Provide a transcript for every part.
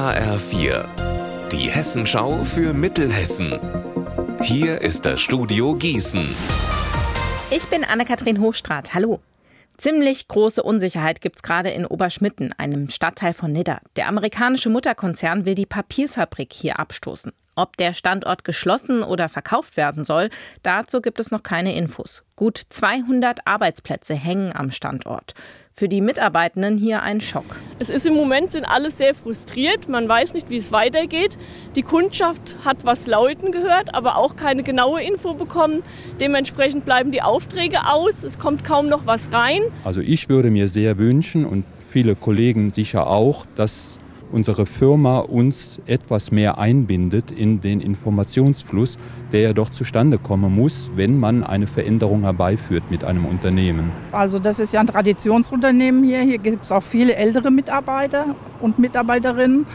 HR4, die Hessenschau für Mittelhessen. Hier ist das Studio Gießen. Ich bin Anne-Kathrin Hochstrat. Hallo. Ziemlich große Unsicherheit gibt's gerade in Oberschmitten, einem Stadtteil von Nidda. Der amerikanische Mutterkonzern will die Papierfabrik hier abstoßen. Ob der Standort geschlossen oder verkauft werden soll, dazu gibt es noch keine Infos. Gut 200 Arbeitsplätze hängen am Standort. Für die Mitarbeitenden hier ein Schock. Es ist im Moment sind alle sehr frustriert. Man weiß nicht, wie es weitergeht. Die Kundschaft hat was lauten gehört, aber auch keine genaue Info bekommen. Dementsprechend bleiben die Aufträge aus. Es kommt kaum noch was rein. Also ich würde mir sehr wünschen und viele Kollegen sicher auch, dass unsere Firma uns etwas mehr einbindet in den Informationsfluss, der ja doch zustande kommen muss, wenn man eine Veränderung herbeiführt mit einem Unternehmen. Also das ist ja ein Traditionsunternehmen hier. Hier gibt es auch viele ältere Mitarbeiter und Mitarbeiterinnen.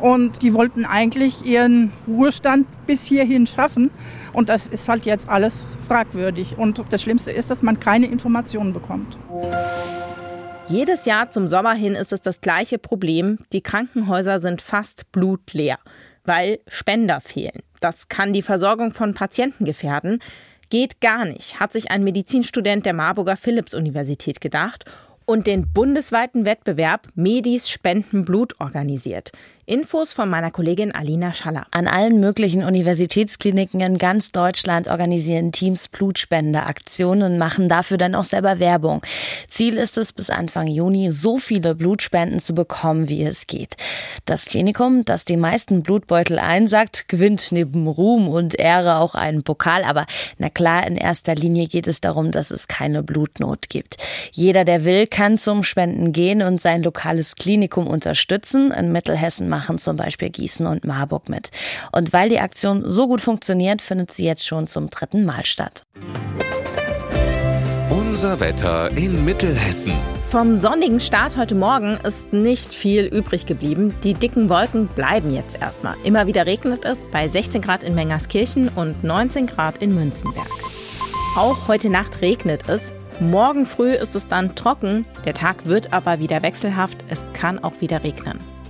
Und die wollten eigentlich ihren Ruhestand bis hierhin schaffen. Und das ist halt jetzt alles fragwürdig. Und das Schlimmste ist, dass man keine Informationen bekommt. Jedes Jahr zum Sommer hin ist es das gleiche Problem. Die Krankenhäuser sind fast blutleer, weil Spender fehlen. Das kann die Versorgung von Patienten gefährden. Geht gar nicht, hat sich ein Medizinstudent der Marburger Philipps-Universität gedacht und den bundesweiten Wettbewerb Medis Spenden Blut organisiert. Infos von meiner Kollegin Alina Schaller. An allen möglichen Universitätskliniken in ganz Deutschland organisieren Teams Blutspendeaktionen und machen dafür dann auch selber Werbung. Ziel ist es, bis Anfang Juni so viele Blutspenden zu bekommen, wie es geht. Das Klinikum, das die meisten Blutbeutel einsackt, gewinnt neben Ruhm und Ehre auch einen Pokal. Aber na klar, in erster Linie geht es darum, dass es keine Blutnot gibt. Jeder, der will, kann zum Spenden gehen und sein lokales Klinikum unterstützen. In Mittelhessen machen zum Beispiel Gießen und Marburg mit. Und weil die Aktion so gut funktioniert, findet sie jetzt schon zum dritten Mal statt. Unser Wetter in Mittelhessen. Vom sonnigen Start heute Morgen ist nicht viel übrig geblieben. Die dicken Wolken bleiben jetzt erstmal. Immer wieder regnet es bei 16 Grad in Mengerskirchen und 19 Grad in Münzenberg. Auch heute Nacht regnet es. Morgen früh ist es dann trocken. Der Tag wird aber wieder wechselhaft. Es kann auch wieder regnen.